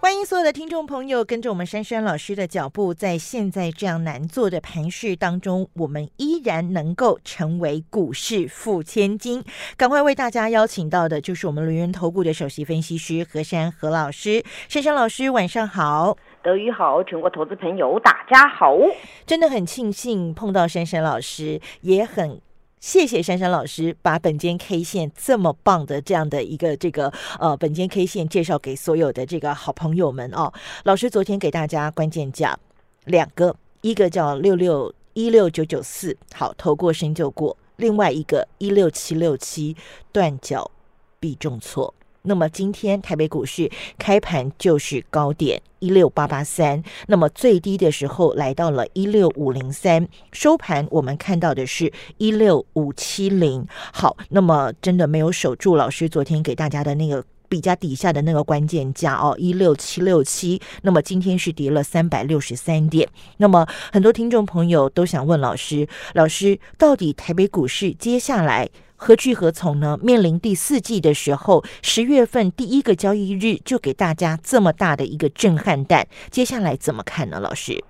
欢迎所有的听众朋友跟着我们珊珊老师的脚步，在现在这样难做的盘势当中，我们依然能够成为股市富千金。赶快为大家邀请到的就是我们轮源投顾的首席分析师何珊何老师，珊珊老师晚上好，德语好，全国投资朋友大家好，真的很庆幸碰到珊珊老师，也很。谢谢珊珊老师把本间 K 线这么棒的这样的一个这个呃本间 K 线介绍给所有的这个好朋友们哦。老师昨天给大家关键价两个，一个叫六六一六九九四，好投过身就过；另外一个一六七六七断脚必重挫。那么今天台北股市开盘就是高点一六八八三，那么最低的时候来到了一六五零三，收盘我们看到的是一六五七零。好，那么真的没有守住老师昨天给大家的那个比较底下的那个关键价哦，一六七六七。那么今天是跌了三百六十三点。那么很多听众朋友都想问老师，老师到底台北股市接下来？何去何从呢？面临第四季的时候，十月份第一个交易日就给大家这么大的一个震撼弹，接下来怎么看呢？老师？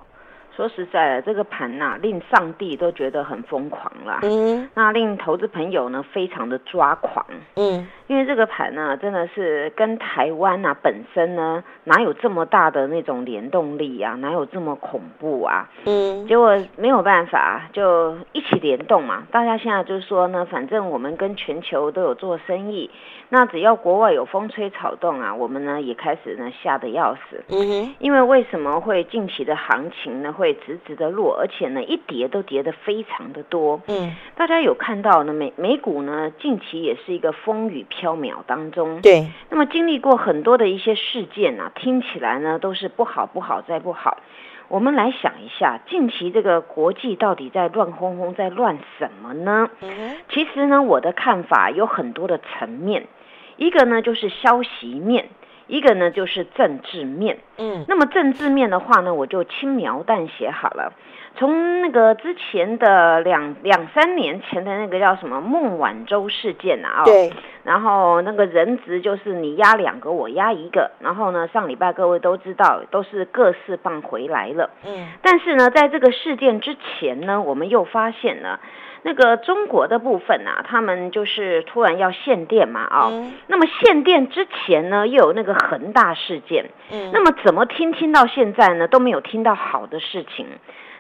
说实在的，这个盘呐，令上帝都觉得很疯狂啦。嗯，那令投资朋友呢，非常的抓狂。嗯，因为这个盘呢，真的是跟台湾呐本身呢，哪有这么大的那种联动力啊？哪有这么恐怖啊？嗯，结果没有办法，就一起联动嘛。大家现在就是说呢，反正我们跟全球都有做生意。那只要国外有风吹草动啊，我们呢也开始呢吓得要死。嗯哼，因为为什么会近期的行情呢会直直的落，而且呢一跌都跌得非常的多。嗯，大家有看到呢美美股呢近期也是一个风雨飘渺当中。对，那么经历过很多的一些事件啊，听起来呢都是不好不好再不好。我们来想一下，近期这个国际到底在乱哄哄，在乱什么呢？嗯其实呢我的看法有很多的层面。一个呢就是消息面，一个呢就是政治面。嗯，那么政治面的话呢，我就轻描淡写好了。从那个之前的两两三年前的那个叫什么孟晚舟事件啊，对，然后那个人质就是你压两个，我压一个，然后呢上礼拜各位都知道都是各释放回来了。嗯，但是呢在这个事件之前呢，我们又发现了。那个中国的部分啊，他们就是突然要限电嘛，啊，那么限电之前呢，又有那个恒大事件，嗯，那么怎么听听到现在呢，都没有听到好的事情。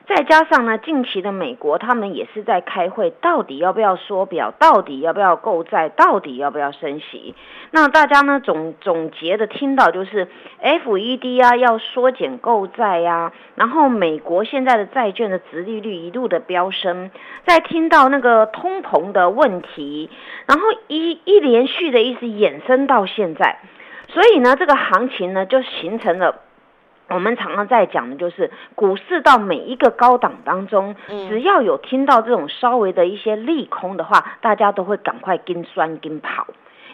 再加上呢，近期的美国他们也是在开会，到底要不要缩表，到底要不要购债，到底要不要升息？那大家呢总总结的听到就是，FED 啊要缩减购债呀，然后美国现在的债券的殖利率一路的飙升，再听到那个通膨的问题，然后一一连续的一直衍生到现在，所以呢，这个行情呢就形成了。我们常常在讲的就是股市到每一个高档当中，只要有听到这种稍微的一些利空的话，大家都会赶快跟酸跟跑，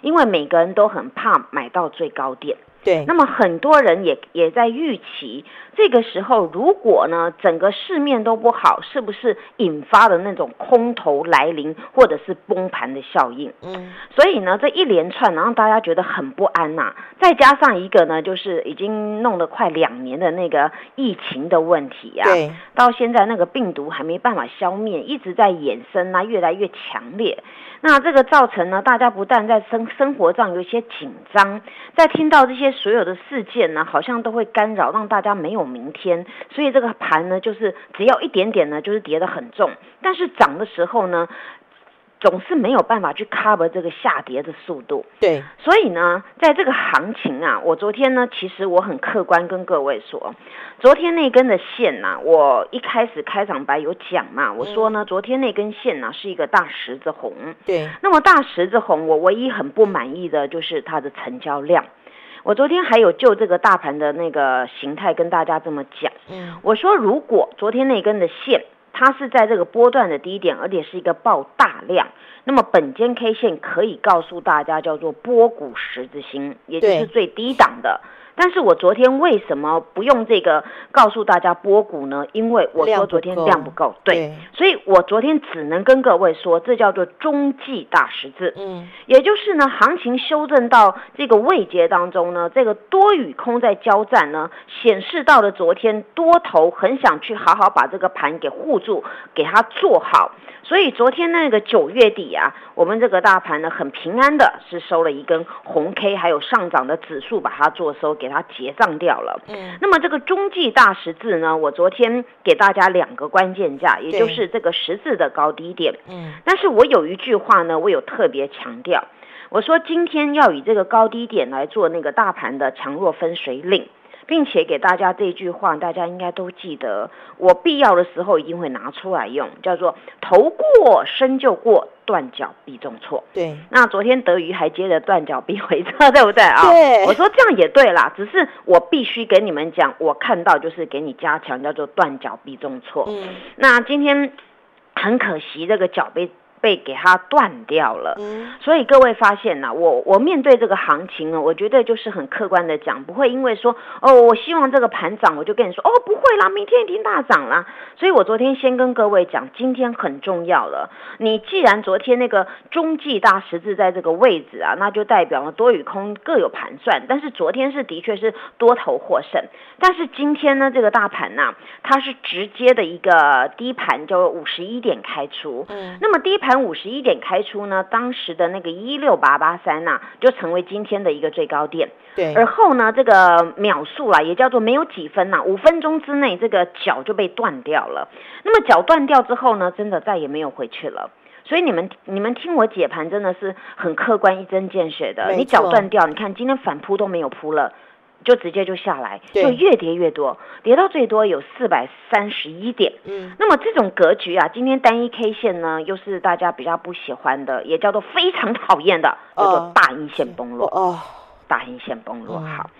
因为每个人都很怕买到最高点。对，那么很多人也也在预期，这个时候如果呢整个市面都不好，是不是引发的那种空头来临，或者是崩盘的效应？嗯，所以呢这一连串让大家觉得很不安呐。再加上一个呢，就是已经弄了快两年的那个疫情的问题呀，对，到现在那个病毒还没办法消灭，一直在衍生啊，越来越强烈。那这个造成呢，大家不但在生生活上有一些紧张，在听到这些所有的事件呢，好像都会干扰，让大家没有明天。所以这个盘呢，就是只要一点点呢，就是跌得很重。但是涨的时候呢。总是没有办法去 cover 这个下跌的速度，对，所以呢，在这个行情啊，我昨天呢，其实我很客观跟各位说，昨天那根的线呐，我一开始开场白有讲嘛，我说呢，昨天那根线呢是一个大十字红，对，那么大十字红，我唯一很不满意的就是它的成交量，我昨天还有就这个大盘的那个形态跟大家这么讲，嗯，我说如果昨天那根的线。它是在这个波段的低点，而且是一个爆大量。那么本间 K 线可以告诉大家，叫做波谷十字星，也就是最低档的。但是我昨天为什么不用这个告诉大家波谷呢？因为我说昨天量不够，对，所以我昨天只能跟各位说，这叫做中继大十字，嗯，也就是呢，行情修正到这个位阶当中呢，这个多与空在交战呢，显示到了昨天多头很想去好好把这个盘给护住，给它做好。所以昨天那个九月底啊，我们这个大盘呢很平安的，是收了一根红 K，还有上涨的指数把它做收，给它结账掉了。嗯，那么这个中继大十字呢，我昨天给大家两个关键价，也就是这个十字的高低点。嗯，但是我有一句话呢，我有特别强调，我说今天要以这个高低点来做那个大盘的强弱分水岭。并且给大家这句话，大家应该都记得，我必要的时候一定会拿出来用，叫做“头过身就过，断脚必重挫”。对，那昨天德瑜还接着断脚必回撤，对不对啊？对，我说这样也对啦，只是我必须给你们讲，我看到就是给你加强，叫做断脚必重挫。嗯，那今天很可惜，这个脚被。被给它断掉了，所以各位发现呢，我我面对这个行情呢，我觉得就是很客观的讲，不会因为说哦，我希望这个盘涨，我就跟你说哦，不会啦，明天一定大涨啦。所以我昨天先跟各位讲，今天很重要了。你既然昨天那个中继大十字在这个位置啊，那就代表了多与空各有盘算。但是昨天是的确是多头获胜，但是今天呢，这个大盘呢，它是直接的一个低盘，就五十一点开出。嗯，那么低盘。五十一点开出呢，当时的那个一六八八三呐，就成为今天的一个最高点。对，而后呢，这个秒数啦，也叫做没有几分呐，五分钟之内这个脚就被断掉了。那么脚断掉之后呢，真的再也没有回去了。所以你们你们听我解盘，真的是很客观一针见血的。你脚断掉，你看今天反扑都没有扑了。就直接就下来，就越跌越多，跌到最多有四百三十一点。嗯，那么这种格局啊，今天单一 K 线呢，又是大家比较不喜欢的，也叫做非常讨厌的，叫做大阴线崩落。哦，大阴线崩落好。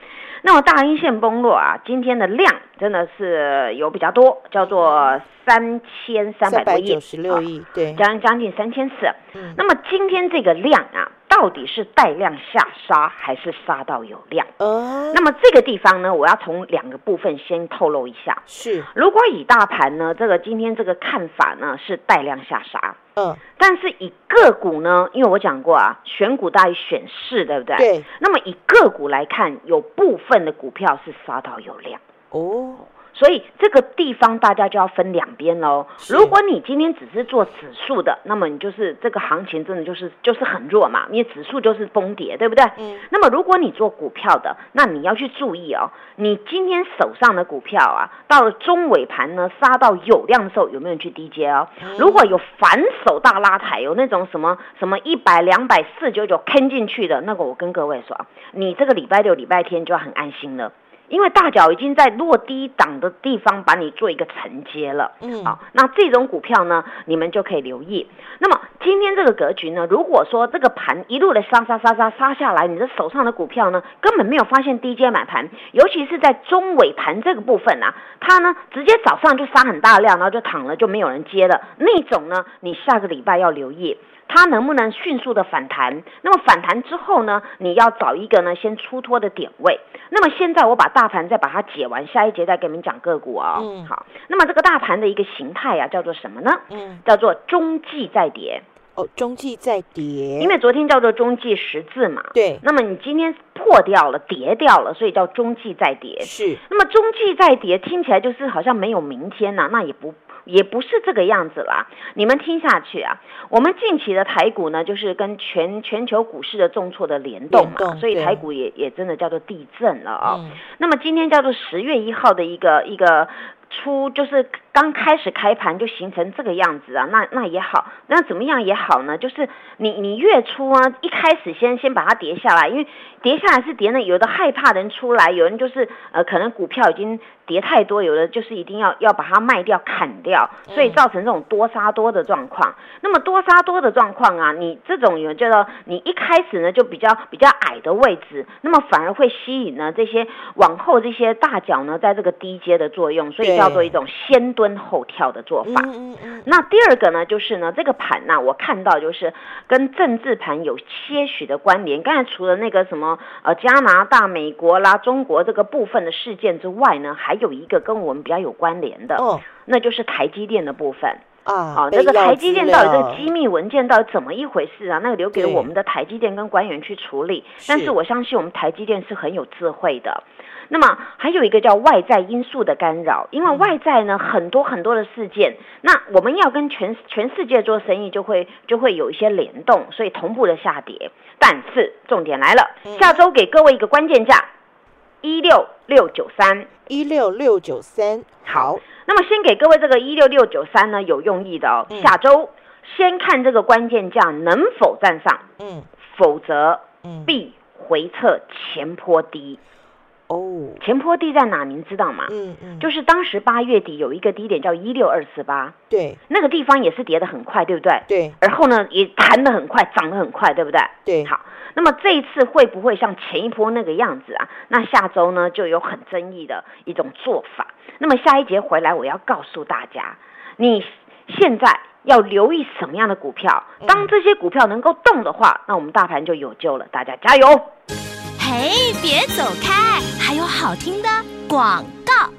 那么大阴线崩落啊，今天的量真的是有比较多，叫做三千三百多亿，九十六亿，对，将将近三千四。嗯，那么今天这个量啊。到底是带量下杀还是杀到有量？哦，那么这个地方呢，我要从两个部分先透露一下。是，如果以大盘呢，这个今天这个看法呢是带量下杀。嗯，但是以个股呢，因为我讲过啊，选股大于选市，对不对？对。那么以个股来看，有部分的股票是杀到有量。哦。所以这个地方大家就要分两边喽。如果你今天只是做指数的，那么你就是这个行情真的就是就是很弱嘛，因为指数就是崩跌，对不对？嗯。那么如果你做股票的，那你要去注意哦，你今天手上的股票啊，到了中尾盘呢杀到有量的时候，有没有人去低接哦？如果有反手大拉抬，有那种什么什么一百两百四九九坑进去的那个，我跟各位说，你这个礼拜六、礼拜天就要很安心了。因为大脚已经在落低档的地方把你做一个承接了，嗯，好，那这种股票呢，你们就可以留意。那么今天这个格局呢，如果说这个盘一路的杀杀杀杀杀下来，你的手上的股票呢，根本没有发现低阶买盘，尤其是在中尾盘这个部分啊，它呢直接早上就杀很大量，然后就躺了，就没有人接了，那种呢，你下个礼拜要留意。它能不能迅速的反弹？那么反弹之后呢？你要找一个呢先出脱的点位。那么现在我把大盘再把它解完，下一节再给你们讲个股哦。嗯，好。那么这个大盘的一个形态啊，叫做什么呢？嗯，叫做中继再跌。哦，中继再跌。因为昨天叫做中继十字嘛。对。那么你今天破掉了，跌掉了，所以叫中继再跌。是。那么中继再跌听起来就是好像没有明天呐，那也不。也不是这个样子啦，你们听下去啊。我们近期的台股呢，就是跟全全球股市的重挫的联动嘛，所以台股也也真的叫做地震了啊。那么今天叫做十月一号的一个一个。出就是刚开始开盘就形成这个样子啊，那那也好，那怎么样也好呢？就是你你月初啊，一开始先先把它跌下来，因为跌下来是跌呢，有的害怕人出来，有人就是呃可能股票已经跌太多，有的就是一定要要把它卖掉砍掉，所以造成这种多杀多的状况。那么多杀多的状况啊，你这种有叫做你一开始呢就比较比较矮的位置，那么反而会吸引呢这些往后这些大脚呢在这个低阶的作用，所以叫。叫做一种先蹲后跳的做法。嗯嗯。那第二个呢，就是呢，这个盘呢，我看到就是跟政治盘有些许的关联。刚才除了那个什么呃加拿大、美国啦、中国这个部分的事件之外呢，还有一个跟我们比较有关联的，哦，那就是台积电的部分。啊，好，那个台积电到底这个机密文件到底怎么一回事啊？那个留给我们的台积电跟官员去处理。但是我相信我们台积电是很有智慧的。那么还有一个叫外在因素的干扰，因为外在呢很多很多的事件，那我们要跟全全世界做生意，就会就会有一些联动，所以同步的下跌。但是重点来了，下周给各位一个关键价，一六六九三，一六六九三，好。那么先给各位这个一六六九三呢，有用意的哦。下周先看这个关键价能否站上，嗯，否则必回撤前坡低。哦，前坡低在哪？您知道吗？嗯嗯，就是当时八月底有一个低点叫一六二四八，对，那个地方也是跌得很快，对不对？对，而后呢也弹得很快，涨得很快，对不对？对，好。那么这一次会不会像前一波那个样子啊？那下周呢就有很争议的一种做法。那么下一节回来，我要告诉大家，你现在要留意什么样的股票？当这些股票能够动的话，那我们大盘就有救了。大家加油！哎，别走开，还有好听的广告。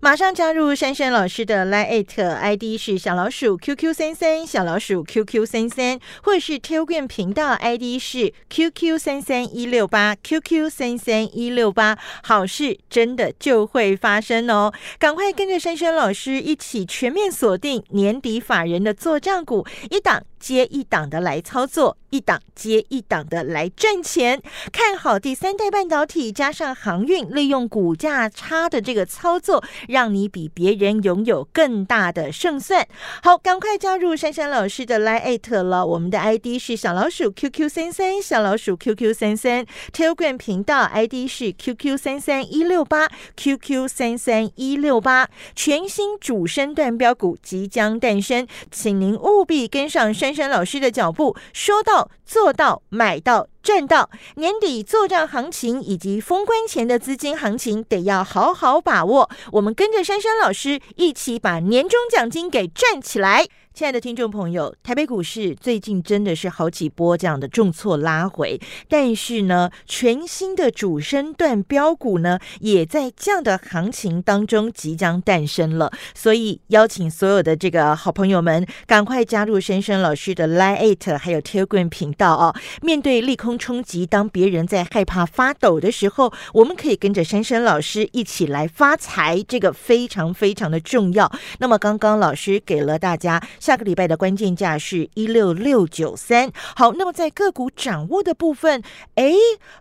马上加入珊珊老师的 Line ID 是小老鼠 QQ 三三小老鼠 QQ 三三，或者是 Telegram 频道 ID 是 QQ 三三一六八 QQ 三三一六八，好事真的就会发生哦！赶快跟着珊珊老师一起全面锁定年底法人的做账股，一档接一档的来操作，一档接一档的来赚钱。看好第三代半导体加上航运，利用股价差的这个操作。让你比别人拥有更大的胜算。好，赶快加入珊珊老师的 Line 了。我们的 ID 是小老鼠 QQ 三三，小老鼠 QQ 三三。Telegram 频道 ID 是 QQ 三三一六八，QQ 三三一六八。全新主升段标股即将诞生，请您务必跟上珊珊老师的脚步，说到做到，买到。赚到年底做账行情以及封关前的资金行情，得要好好把握。我们跟着珊珊老师一起把年终奖金给赚起来。亲爱的听众朋友，台北股市最近真的是好几波这样的重挫拉回，但是呢，全新的主升段标股呢，也在这样的行情当中即将诞生了。所以邀请所有的这个好朋友们，赶快加入珊珊老师的 Line Eight 还有 Telegram 频道哦。面对利空冲击，当别人在害怕发抖的时候，我们可以跟着珊珊老师一起来发财，这个非常非常的重要。那么刚刚老师给了大家。下个礼拜的关键价是一六六九三。好，那么在个股掌握的部分，哎，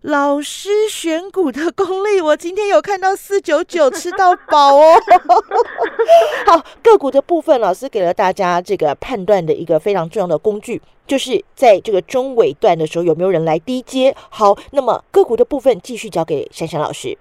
老师选股的功力，我今天有看到四九九吃到饱哦。好，个股的部分，老师给了大家这个判断的一个非常重要的工具，就是在这个中尾段的时候有没有人来低接。好，那么个股的部分继续交给珊珊老师。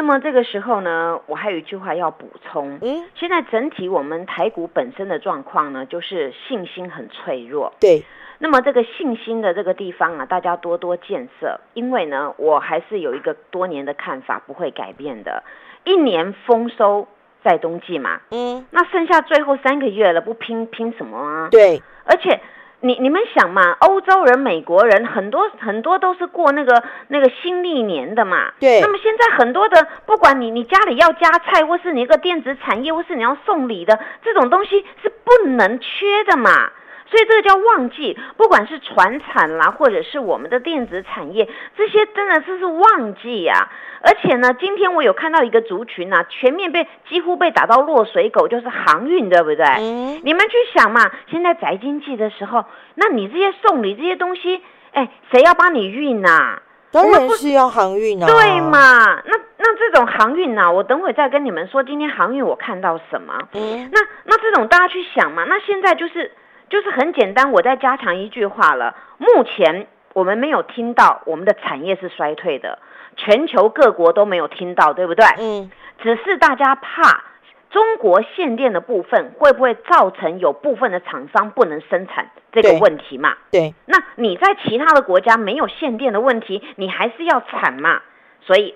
那么这个时候呢，我还有一句话要补充。嗯，现在整体我们台股本身的状况呢，就是信心很脆弱。对。那么这个信心的这个地方啊，大家多多建设。因为呢，我还是有一个多年的看法，不会改变的。一年丰收在冬季嘛。嗯。那剩下最后三个月了，不拼拼什么啊？对。而且。你你们想嘛，欧洲人、美国人很多很多都是过那个那个新历年的嘛。对。那么现在很多的，不管你你家里要加菜，或是你一个电子产业，或是你要送礼的，这种东西是不能缺的嘛。所以这个叫旺季，不管是船产啦，或者是我们的电子产业，这些真的是是旺季呀。而且呢，今天我有看到一个族群呐，全面被几乎被打到落水狗，就是航运，对不对？嗯。你们去想嘛，现在宅经济的时候，那你这些送礼这些东西，哎，谁要帮你运呐？当然是要航运啊。对嘛？那那这种航运呐，我等会再跟你们说，今天航运我看到什么？嗯。那那这种大家去想嘛，那现在就是。就是很简单，我再加强一句话了。目前我们没有听到我们的产业是衰退的，全球各国都没有听到，对不对？嗯。只是大家怕中国限电的部分会不会造成有部分的厂商不能生产这个问题嘛？对。那你在其他的国家没有限电的问题，你还是要产嘛？所以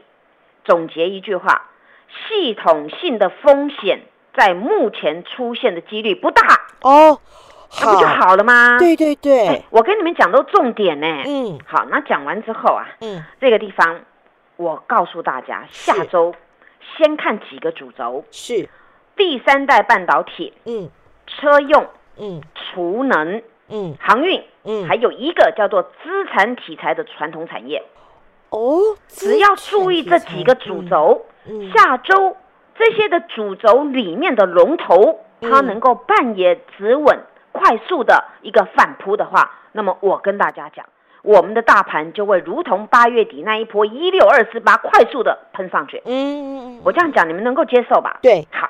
总结一句话：系统性的风险在目前出现的几率不大哦，那不就好了吗？对对对，我跟你们讲都重点呢。嗯，好，那讲完之后啊，嗯，这个地方我告诉大家，下周先看几个主轴，是。第三代半导体，嗯，车用，嗯，储能，嗯，航运，嗯，还有一个叫做资产题材的传统产业。哦，只要注意这几个主轴，下周这些的主轴里面的龙头，它能够扮演止稳、快速的一个反扑的话，那么我跟大家讲，我们的大盘就会如同八月底那一波一六二四八快速的喷上去。嗯，我这样讲你们能够接受吧？对，好。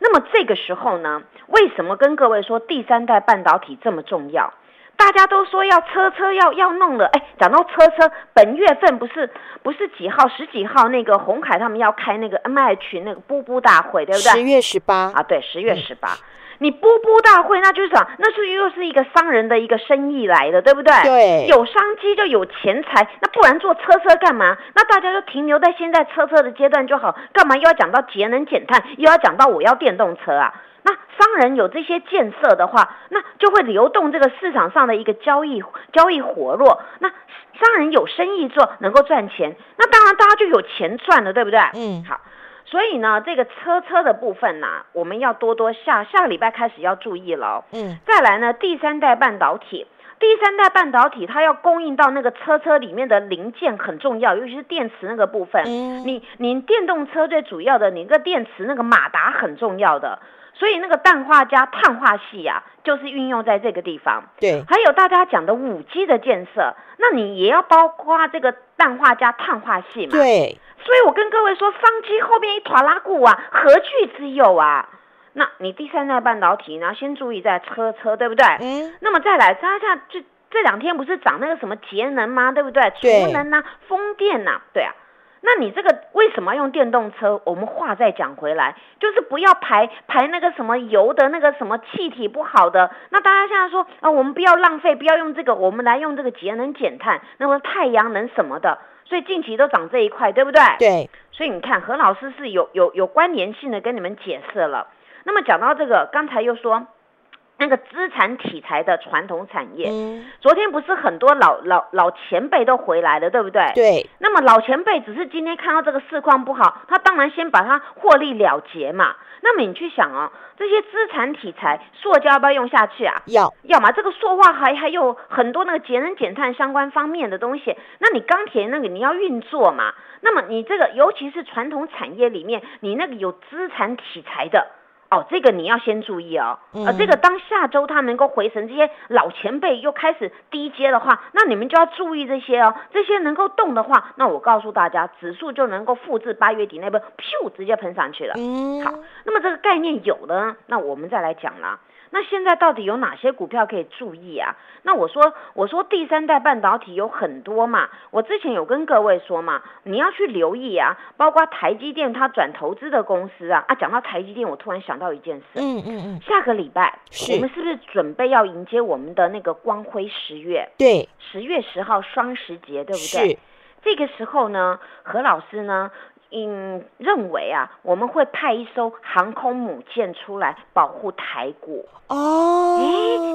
那么这个时候呢，为什么跟各位说第三代半导体这么重要？大家都说要车车要要弄了，哎，讲到车车，本月份不是不是几号十几号那个红海他们要开那个 M H 那个布布大会，对不对？十月十八啊，对，十月十八，你波波大会，那就是讲，那是又是一个商人的一个生意来的，对不对？对，有商机就有钱财，那不然做车车干嘛？那大家就停留在现在车车的阶段就好，干嘛又要讲到节能减碳，又要讲到我要电动车啊？那商人有这些建设的话，那就会流动这个市场上的一个交易，交易活络。那商人有生意做，能够赚钱，那当然大家就有钱赚了，对不对？嗯，好。所以呢，这个车车的部分呢，我们要多多下下个礼拜开始要注意了。嗯，再来呢，第三代半导体，第三代半导体它要供应到那个车车里面的零件很重要，尤其是电池那个部分。嗯，你你电动车最主要的，你个电池那个马达很重要的。所以那个氮化镓碳化系呀，就是运用在这个地方。对，还有大家讲的五 G 的建设，那你也要包括这个氮化镓碳化系嘛？对。所以我跟各位说，商机后面一坨拉股啊，何惧之有啊？那你第三代半导体呢，先注意在车车，对不对？嗯。那么再来，看下这这两天不是涨那个什么节能吗？对不对？储能呐，风电呐，对啊。那你这个为什么用电动车？我们话再讲回来，就是不要排排那个什么油的那个什么气体不好的。那大家现在说啊，我们不要浪费，不要用这个，我们来用这个节能减碳，那么太阳能什么的。所以近期都涨这一块，对不对？对。所以你看何老师是有有有关联性的跟你们解释了。那么讲到这个，刚才又说。那个资产题材的传统产业，昨天不是很多老老老前辈都回来了，对不对？对。那么老前辈只是今天看到这个市况不好，他当然先把它获利了结嘛。那么你去想哦，这些资产题材，塑胶要不要用下去啊？要，要嘛。这个塑化还还有很多那个节能减碳相关方面的东西。那你钢铁那个你要运作嘛？那么你这个尤其是传统产业里面，你那个有资产题材的。哦，这个你要先注意哦。呃，这个当下周它能够回神，这些老前辈又开始低阶的话，那你们就要注意这些哦。这些能够动的话，那我告诉大家，指数就能够复制八月底那波，噗，直接喷上去了。嗯，好，那么这个概念有了，那我们再来讲啦。那现在到底有哪些股票可以注意啊？那我说，我说第三代半导体有很多嘛，我之前有跟各位说嘛，你要去留意啊，包括台积电它转投资的公司啊啊，讲到台积电，我突然想到一件事，嗯嗯嗯，下个礼拜我们是不是准备要迎接我们的那个光辉十月？对，十月十号双十节，对不对？是，这个时候呢，何老师呢？嗯，认为啊，我们会派一艘航空母舰出来保护台股哦。哎，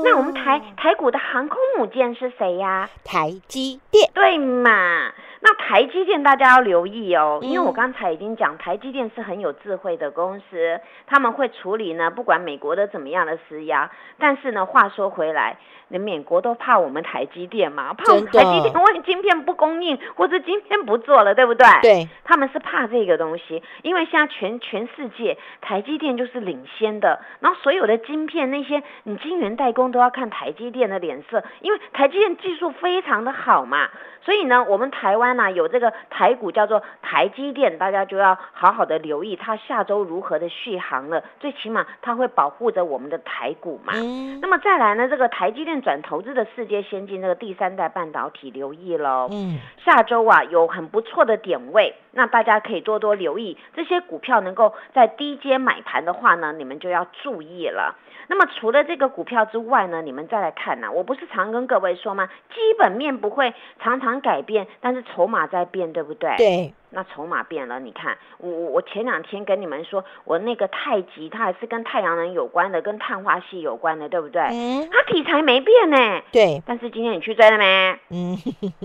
那我们台台股的航空母舰是谁呀？台积电，对嘛？那台积电大家要留意哦，因为我刚才已经讲，台积电是很有智慧的公司，他们会处理呢，不管美国的怎么样的施压。但是呢，话说回来，那美国都怕我们台积电嘛，怕我们台积电万一晶片不供应，或者晶片不做了，对不对？对，他们是怕这个东西，因为现在全全世界台积电就是领先的，然后所有的晶片那些你晶圆代工都要看台积电的脸色，因为台积电技术非常的好嘛。所以呢，我们台湾呢有这个台股叫做台积电，大家就要好好的留意它下周如何的续航了。最起码它会保护着我们的台股嘛。那么再来呢，这个台积电转投资的世界先进这个第三代半导体，留意喽。嗯，下周啊有很不错的点位，那大家可以多多留意这些股票能够在低阶买盘的话呢，你们就要注意了。那么除了这个股票之外呢，你们再来看呢，我不是常跟各位说吗？基本面不会常常改变，但是筹码在变，对不对？对。那筹码变了，你看，我我前两天跟你们说，我那个太极，它还是跟太阳能有关的，跟碳化系有关的，对不对？嗯。它题材没变呢。对。但是今天你去追了没？嗯。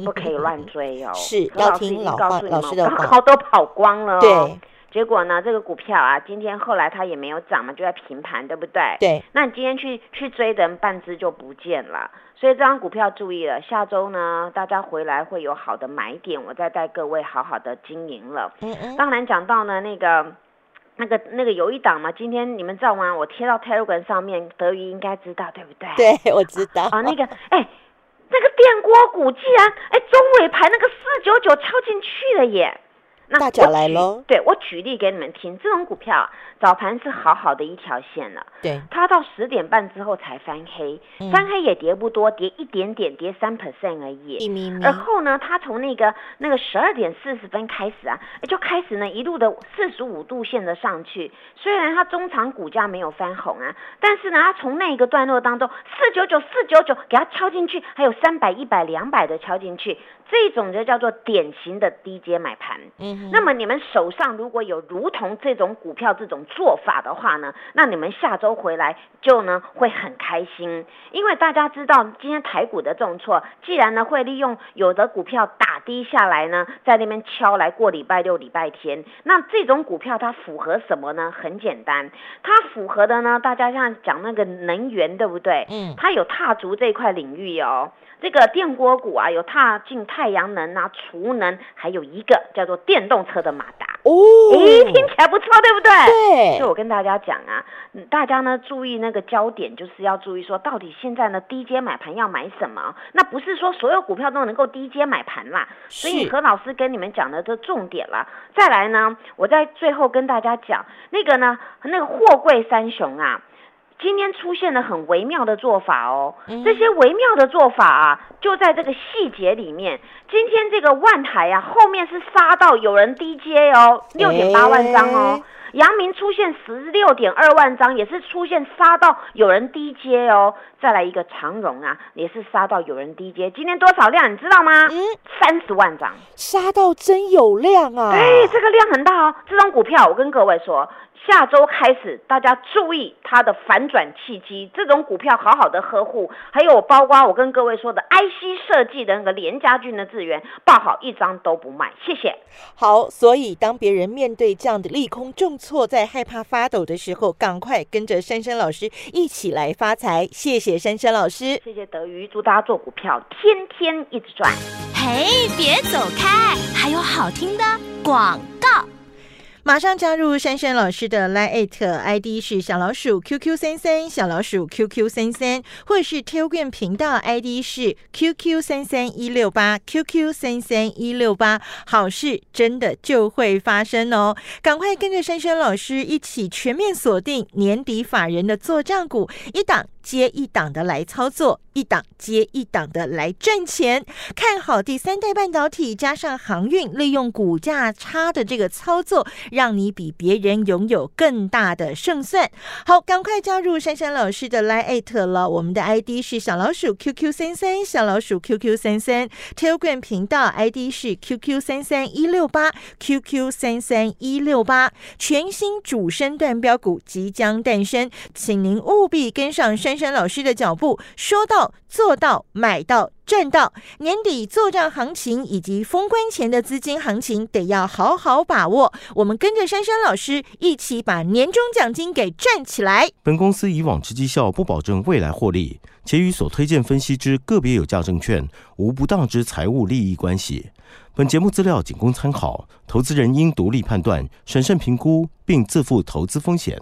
不可以乱追哦。是。要听老话，老师的话。都跑光了。对。结果呢？这个股票啊，今天后来它也没有涨嘛，就在平盘，对不对？对。那你今天去去追的人，半只就不见了。所以这张股票注意了，下周呢，大家回来会有好的买点，我再带各位好好的经营了。嗯嗯。当然讲到呢，那个那个那个有一档嘛，今天你们知道吗？我贴到 Telegram 上面，德瑜应该知道，对不对？对，我知道。啊，那个哎，那个电锅股竟然哎中尾盘那个四九九敲进去了耶。大脚来喽！对我举例给你们听，这种股票早盘是好好的一条线了，对，它到十点半之后才翻黑，翻黑也跌不多，跌一点点，跌三 percent 而已。而后呢，它从那个那个十二点四十分开始啊，就开始呢一路的四十五度线的上去。虽然它中长股价没有翻红啊，但是呢，它从那一个段落当中四九九四九九给它敲进去，还有三百一百两百的敲进去。这种就叫做典型的低阶买盘。嗯，那么你们手上如果有如同这种股票这种做法的话呢，那你们下周回来就呢会很开心，因为大家知道今天台股的重挫，既然呢会利用有的股票打低下来呢，在那边敲来过礼拜六、礼拜天，那这种股票它符合什么呢？很简单，它符合的呢，大家像讲那个能源，对不对？嗯，它有踏足这块领域哦。这个电锅股啊，有踏进太阳能啊、储能，还有一个叫做电动车的马达哦，咦，听起来不错，对不对？对。所以我跟大家讲啊，大家呢注意那个焦点，就是要注意说，到底现在呢低阶买盘要买什么？那不是说所有股票都能够低阶买盘啦。所以何老师跟你们讲的这重点了。再来呢，我在最后跟大家讲那个呢，那个货柜三雄啊。今天出现了很微妙的做法哦，这些微妙的做法啊，就在这个细节里面。今天这个万台啊，后面是杀到有人低接哦，六点八万张哦。阳明出现十六点二万张，也是出现杀到有人低接哦。再来一个长荣啊，也是杀到有人低接。今天多少量你知道吗？嗯，三十万张，杀到真有量啊！对，这个量很大哦。这张股票我跟各位说。下周开始，大家注意它的反转契机，这种股票好好的呵护。还有包括我跟各位说的 IC 设计的那个连家军的资源，报好一张都不卖。谢谢。好，所以当别人面对这样的利空重挫，在害怕发抖的时候，赶快跟着珊珊老师一起来发财。谢谢珊珊老师，谢谢德瑜，祝大家做股票天天一直赚。嘿，别走开，还有好听的广告。马上加入珊珊老师的 Line ID 是小老鼠 QQ 三三小老鼠 QQ 三三，或是 Telegram 频道 ID 是 QQ 三三一六八 QQ 三三一六八，好事真的就会发生哦！赶快跟着珊珊老师一起全面锁定年底法人的做账股，一档接一档的来操作，一档接一档的来赚钱。看好第三代半导体加上航运，利用股价差的这个操作。让你比别人拥有更大的胜算。好，赶快加入珊珊老师的 Line 了。我们的 ID 是小老鼠 QQ 三三，小老鼠 QQ 三三。Telegram 频道 ID 是 QQ 三三一六八，QQ 三三一六八。全新主升段标股即将诞生，请您务必跟上珊珊老师的脚步，说到做到，买到。赚到年底做账行情以及封关前的资金行情，得要好好把握。我们跟着珊珊老师一起把年终奖金给赚起来。本公司以往之绩效不保证未来获利，且与所推荐分析之个别有价证券无不当之财务利益关系。本节目资料仅供参考，投资人应独立判断、审慎评估，并自负投资风险。